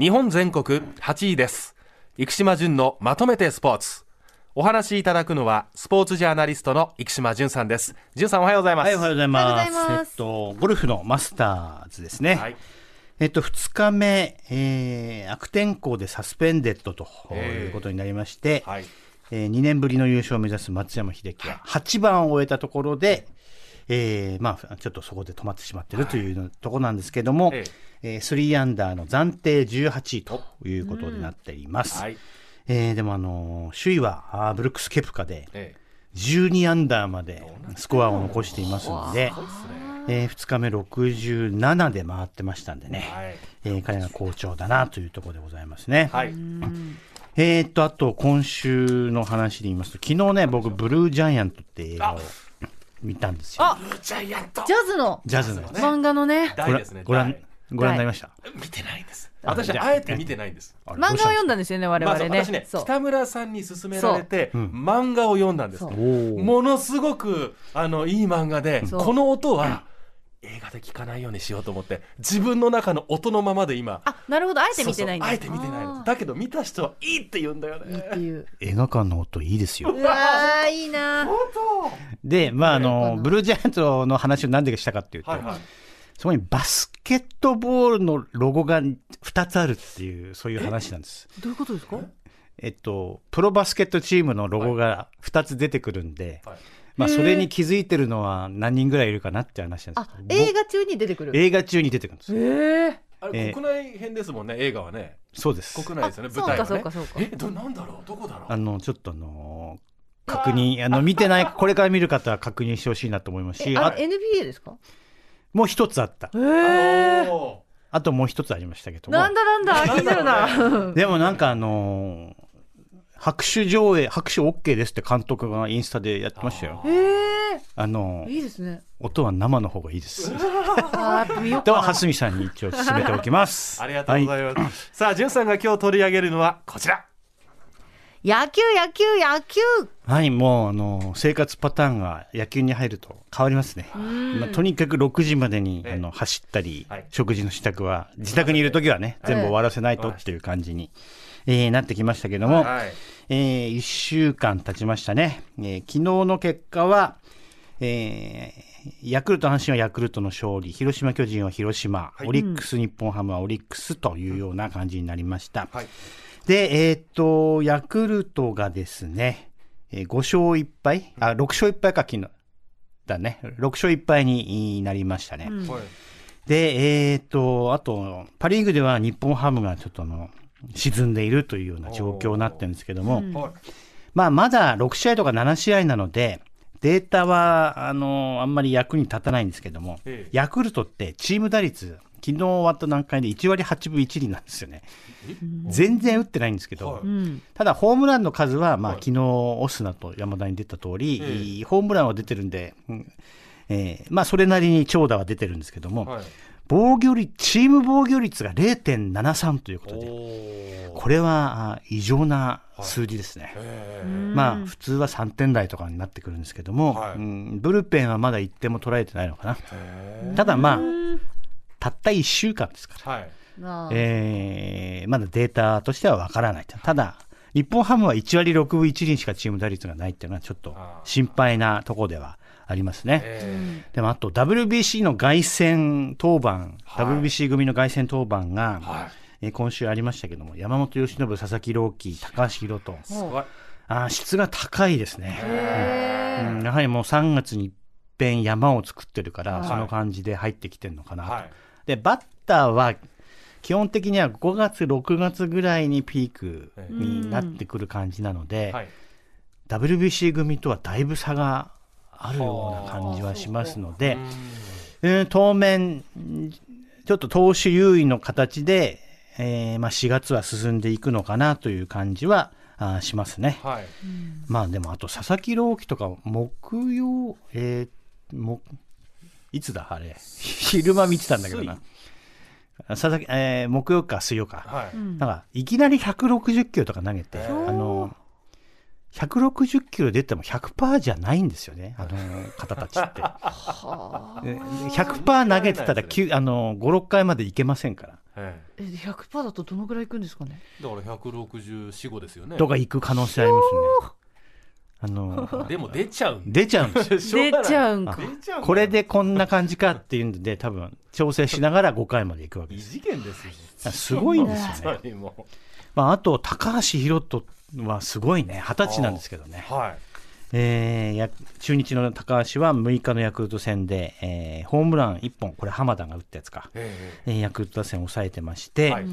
日本全国8位です。生島淳のまとめてスポーツ。お話しいただくのはスポーツジャーナリストの生島淳さんです。淳さんおはようございます。はい、おはようございます。ざいますえっと、ゴルフのマスターズですね。はい。えっと、2日目、えー悪天候でサスペンデッドとえー。いうことになりまして、はい。え2年ぶりの優勝を目指す松山英樹は8番を終えたところで、えーまあ、ちょっとそこで止まってしまっているというところなんですけども、ええ。ー3アンダーの暫定18位ということになっています。はい。えーでも、あのー首位はあーブルックス・ケプカでえ12アンダーまでスコアを残していますので、え2日目67で回ってましたんでね、はい。えー彼が好調だなというところでございますね。はい。えーっと、あと今週の話で言いますと、昨日ね、僕、ブルージャイアントって映画を見たんですよ。あジャイアント。ジャズのジャズのやつ。漫画のね。大ですねご覧大。ご覧になりました？見てないんです。私あえて見てないんです。漫画を読んだんですよね我まあ々ね,、私ねそう。北村さんに勧められて漫画を読んだんですものすごくあのいい漫画でこの音は映画で聞かないようにしようと思って自分の中の音のままで今あなるほど。あえて見てないんだ。そうそうあえて見てないだけど見た人はいいって言うんだよーいいってねいう。映画館の音いいですよ。うわーいいな本で、まあ、あの、ブルージャイアントの話を何でしたかっていうと、当はいはい。そこにバスケットボールのロゴが2つあるっていう、そういう話なんです。どういうことですか？え？っと、プロバスケットチームのロゴが2つ出てくるんで、はい。まあ、それに気づいてるのは何人ぐらいいるかなって話なんですあけど。映画中に出てくる。映画中に出てくるんです。ええあえー。れ国内編ですもんね映画はね。そうです。国内ですよねあ舞台はね。そうかそうかそうか。えどなんだろう？どこだろう？あの、ちょっとあのー確認、あの、見てない、これから見る方は確認してほしいなと思いますし、あ NBA ですか？もう一つあった。あともう一つありましたけども。なんだなんだ気になるな でもなんかあのー拍手上映、拍手 OK ですって監督がインスタでやってましたよ。ええあのーいいですね音は生の方がいいです。あーやっぱ見ようと、かな蓮見さんに一応進めておきます。ありがとうございます、さあじゅんさんが今日取り上げるのはこちら野球野球野球。はい、もうあの生活パターンが野球に入ると変わりますね。まあ、とにかく6時までにええ。あの走ったり、はい。食事の支度は自宅にいるときはね、全部終わらせないとっていう感じに、えーなってきましたけども、はい。えー、1週間経ちましたね。えー昨日の結果は、えーヤクルト、阪神はヤクルトの勝利、広島、巨人は広島、はい。オリックス、日本ハムはオリックスというような感じになりました。はいで、えーっと、ヤクルトがですね、えー5勝1敗あ、6勝1敗か、昨日。だね。6勝1敗になりましたね。うんはいで、えーっと、あと、パリーグでは日本ハムがちょっとあの、沈んでいるというような状況になってるんですけども、うんはいまあ、まだ6試合とか7試合なので、データは、あの、あんまり役に立たないんですけども、ええヤクルトってチーム打率、昨日終わった段階で1割8分1厘なんですよね。全然打ってないんですけど、ただホームランの数は、まあ、はい。昨日オスナと山田に出た通り、ホームランは出てるんで、うんえーまあ、それなりに長打は出てるんですけども、はい。防御率、チーム防御率が0.73ということで、これはあ異常な数字ですね。普通は3点台とかになってくるんですけども、はい。うんブルペンはまだ1点も取られてないのかな。えただまあ、たった1週間ですから、はい。えーまだデータとしてはわからないと。ただ、日本ハムは1割6分1厘しかチーム打率がないっていうのはちょっと心配なところではありますね。えでもあと WBC の凱旋当番、はい。WBC 組の凱旋当番が、ーはい。えー今週ありましたけども、山本由伸、佐々木朗希、高橋宏斗、すごい。あー質が高いですね。へうん。やはりもう3月に一遍山を作ってるから、はい。その感じで入ってきてるのかなと。はいで、バッターは、基本的には5月、6月ぐらいにピークになってくる感じなので、はい。WBC 組とはだいぶ差があるような感じはしますので、う。ん。当面、んちょっと投手優位の形で、えーまあ、4月は進んでいくのかなという感じはあーしますね。はい。まあでもあと佐々木朗希とか木曜、えー、もいつだあれ？昼間見てたんだけどな。佐々木、えー木曜か水曜か、はい。うん。なんかいきなり160キロとか投げて、へあーの160キロ出ても100%じゃないんですよねあの方たちって。はあ。え100%投げてたらきゅあの56回までいけませんから。へえ。え100%だとどのぐらいいくんですかね？えだから164、5ですよね。とか行く可能性ありますね。あの、でも出ちゃうん出ちゃうんですよ。出ちゃうんかこれでこんな感じかっていうんで、多分調整しながら5回まで行くわけ異です。次元ですよ。すごいんですよね。まあ、あと、高橋宏斗はすごいね。二十歳なんですけどね。うはい。えーや中日の高橋は6日のヤクルト戦で、えーホームラン1本、これ浜田が打ったやつか。ええーヤクルト打線を抑えてましえて、はい。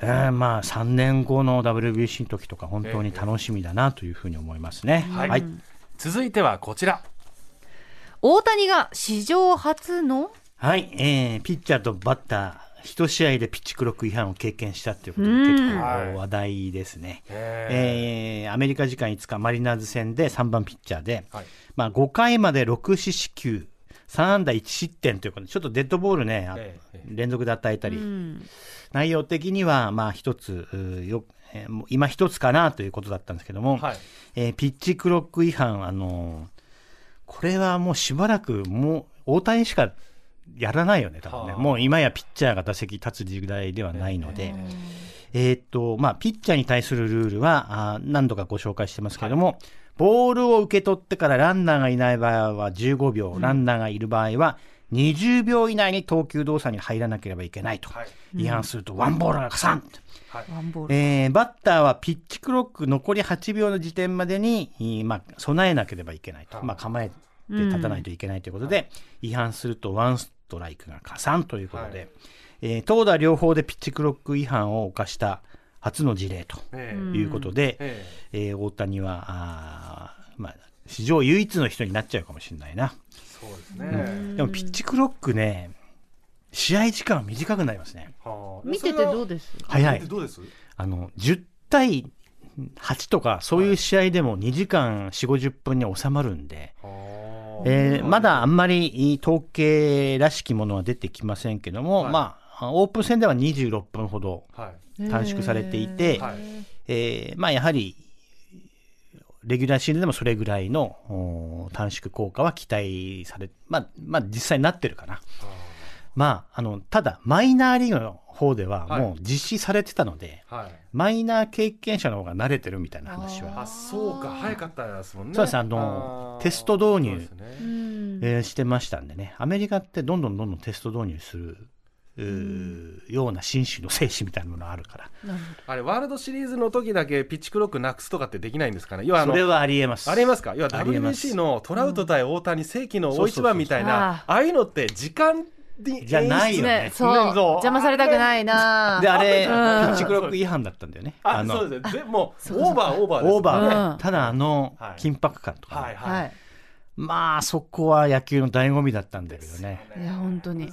えーまあ3年後の WBC の時とか本当に楽しみだなというふうに思いますね。はい。はい。続いてはこちら。大谷が史上初の？はい、えーピッチャーとバッター、一試合でピッチクロック違反を経験したっていうことで、うん。結はい構話題ですね。ええーアメリカ時間5日、マリナーズ戦で3番ピッチャーで、はい。まあ、5回まで6四死球、3安打1失点ということで、ちょっとデッドボールね、あえええ連続で与えたり、うん。内容的にはまあ一つ、よ今一つかなということだったんですけども、はい。えーピッチクロック違反、あのーこれはもうしばらく、もう大谷しかやらないよね、多分ね。はあ。もう今やピッチャーが打席立つ時代ではないので、えーっと、まあ、ピッチャーに対するルールは、あー何度かご紹介してますけれども、ボールを受け取ってからランナーがいない場合は15秒、ランナーがいる場合は20秒以内に投球動作に入らなければいけないと。はい。違反するとワンボールが加算。ワンボール。えーバッターはピッチクロック残り8秒の時点までに、えーまあ、備えなければいけないと、まあ、構えて立たないといけないということで、違反するとワンストライクが加算ということで、はい。えー投打両方でピッチクロック違反を犯した初の事例とえいうことで、ええ。えー大谷はあー、まあ、史上唯一の人になっちゃうかもしれないな。そうですね。でもピッチクロックね、試合時間短くなりますね。はあ。見ててどうです？早い。見て。どうです？あの、10対8とか、そういう試合でも2時間4、50分に収まるんで、はあ。えーまだあんまり統計らしきものは出てきませんけども、はい。まあ、オープン戦では26分ほどはい。短縮されていて、はい。えーまあ、やはり、レギュラーシーズンでもそれぐらいのお短縮効果は期待され、まあ、まあ、実際になってるかな。まあ、あの、ただ、マイナーリーグの方ではもう実施されてたので、はい。マイナー経験者の方が慣れてるみたいな話は。あ、そうか、早かったですもんね。そうです。あのテスト導入ね。うん。えーしてましたんでね、アメリカってどんどんどんどんテスト導入する、ような紳士の精神みたいなものがあるから、なるほあれ、ワールドシリーズの時だけピッチクロックなくすとかってできないんですかね。要はあのそれはありえます。ありますか？要は WBC のトラウト対大谷世紀の大一番みたいな、ああいうのって時間にじゃないどよね。ねそう邪魔されたくないな。で、あれ、ピうんッチクロック違反だったんだよね。あ、のそうです。もう、オーバー、オーバーです。オーバー。ね、うん。ただあのはい。緊迫感とかね、はい、は。はいいまあそこは野球の醍醐味だったんだけどね、いや本当に。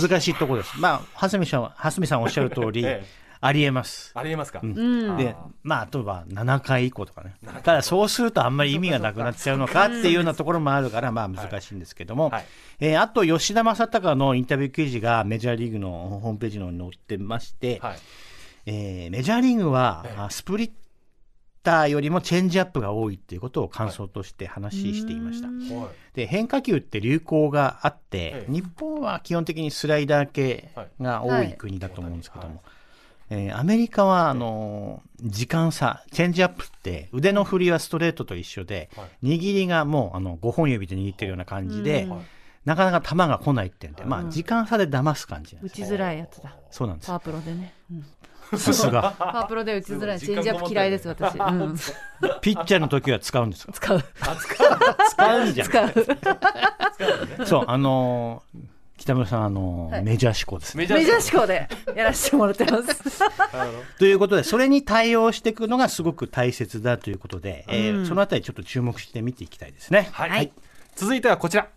難しい。ところです。まあ、蓮見さん、蓮見さんおっしゃる通り、ええ。ありえます。ありえますか、うん。うん。で、まあ、例えば7回以降とかね。ただ、そうするとあんまり意味がなくなっちゃうのかっていうようなところもあるから、まあ難しいんですけども、はい。えーあと、吉田正尚のインタビュー記事がメジャーリーグのホームページの方に載ってまして、はい。えーメジャーリーグは、スプリッターよりもチェンジアップが多いっていうことを感想として話していました。はい。で変化球って流行があって、ええ。日本は基本的にスライダー系が多はいい国だと思うんですけども、はい。えーアメリカはあのー時間差チェンジアップって腕の振りはストレートと一緒で、は握りがもうあの5本指で握ってるような感じで、うん。はいなかなか球が来ないってんで、まあ、時間差で騙す感じなんです打ちづらいやつだ。そうなんです。パワープロでね、うん さすが。パワープロで打ちづらい。チェンジアップ嫌いです私、うん、ピッチャーの時は使うんですよ。使う。使う。んじゃん。使う。そうあのー北村さん、あのーはい。メジャー志向ですね。メジャー志向。でやらせてもらってます。ということで、それに対応していくのがすごく大切だということで、そのあたりちょっと注目して見ていきたいですね。はい、はい。続いてはこちら。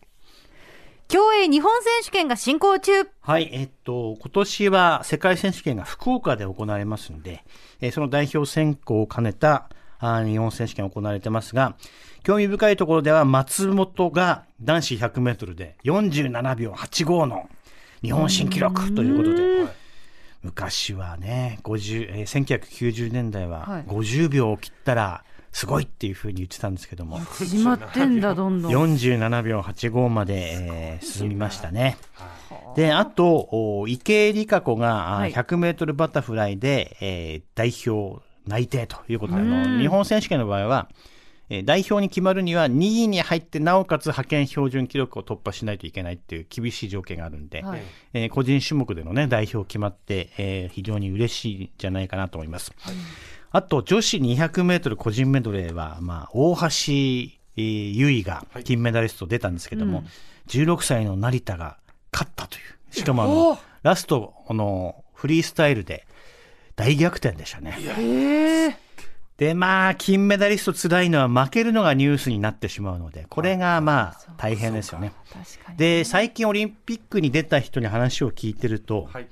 競泳日本選手権が進行中。はい、えっと、今年は世界選手権が福岡で行われますんで、えーその代表選考を兼ねたあー日本選手権行われてますが、興味深いところでは松本が男子100メートルで47秒85の日本新記録ということで、昔はね、50えー1990年代ははい。50秒を切ったらすごいっていうふうに言ってたんですけども、始まってんだどんどん。47秒85まで、えー進みましたね。で、あと、お池江璃花子が、あはい。100メートルバタフライで、えー代表内定ということで、日本選手権の場合は、えー代表に決まるには2位に入って、なおかつ派遣標準記録を突破しないといけないっていう厳しい条件があるんで、はい。えー個人種目でのね、代表決まって、えー非常に嬉しいんじゃないかなと思います。あと、女子200メートル個人メドレーは、まあ、大橋、えー優衣が金メダリスト出たんですけども、16歳の成田が勝ったという。しかもあおのー、ラスト、あの、フリースタイルで大逆転でしたね。で、まあ、金メダリスト辛いのは負けるのがニュースになってしまうので、これがまあ、大変ですよね。で、最近オリンピックに出た人に話を聞いてると、はい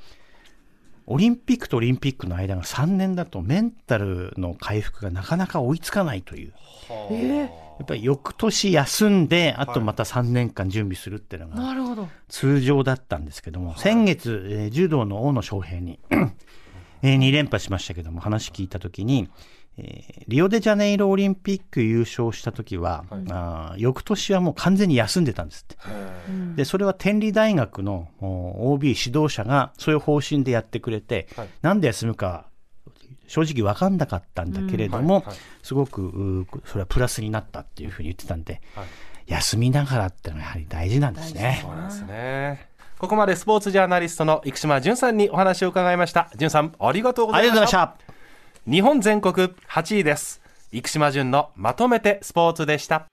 オリンピックとオリンピックの間が3年だとメンタルの回復がなかなか追いつかないという。やっぱり翌年休んで、あとまた3年間準備するっていうのが。通常だったんですけども、先月、えー柔道の大野将平に、えー2連覇しましたけども、話聞いたときに、えーリオデジャネイロオリンピック優勝したときは、あー翌年はもう完全に休んでたんですって。うん。で、それは天理大学のお OB 指導者がそういう方針でやってくれて、はい。なんで休むか正直分かんなかったんだけれども、うん。はいはい。すごくそれはプラスになったっていうふうに言ってたんで、はい。休みながらってのはやはり大事なんですね。そうなんですね。ここまでスポーツジャーナリストの生島淳さんにお話を伺いました。淳さんありがとうござありいましがとうございましたた。日本全国8位です。生島淳のまとめてスポーツでした。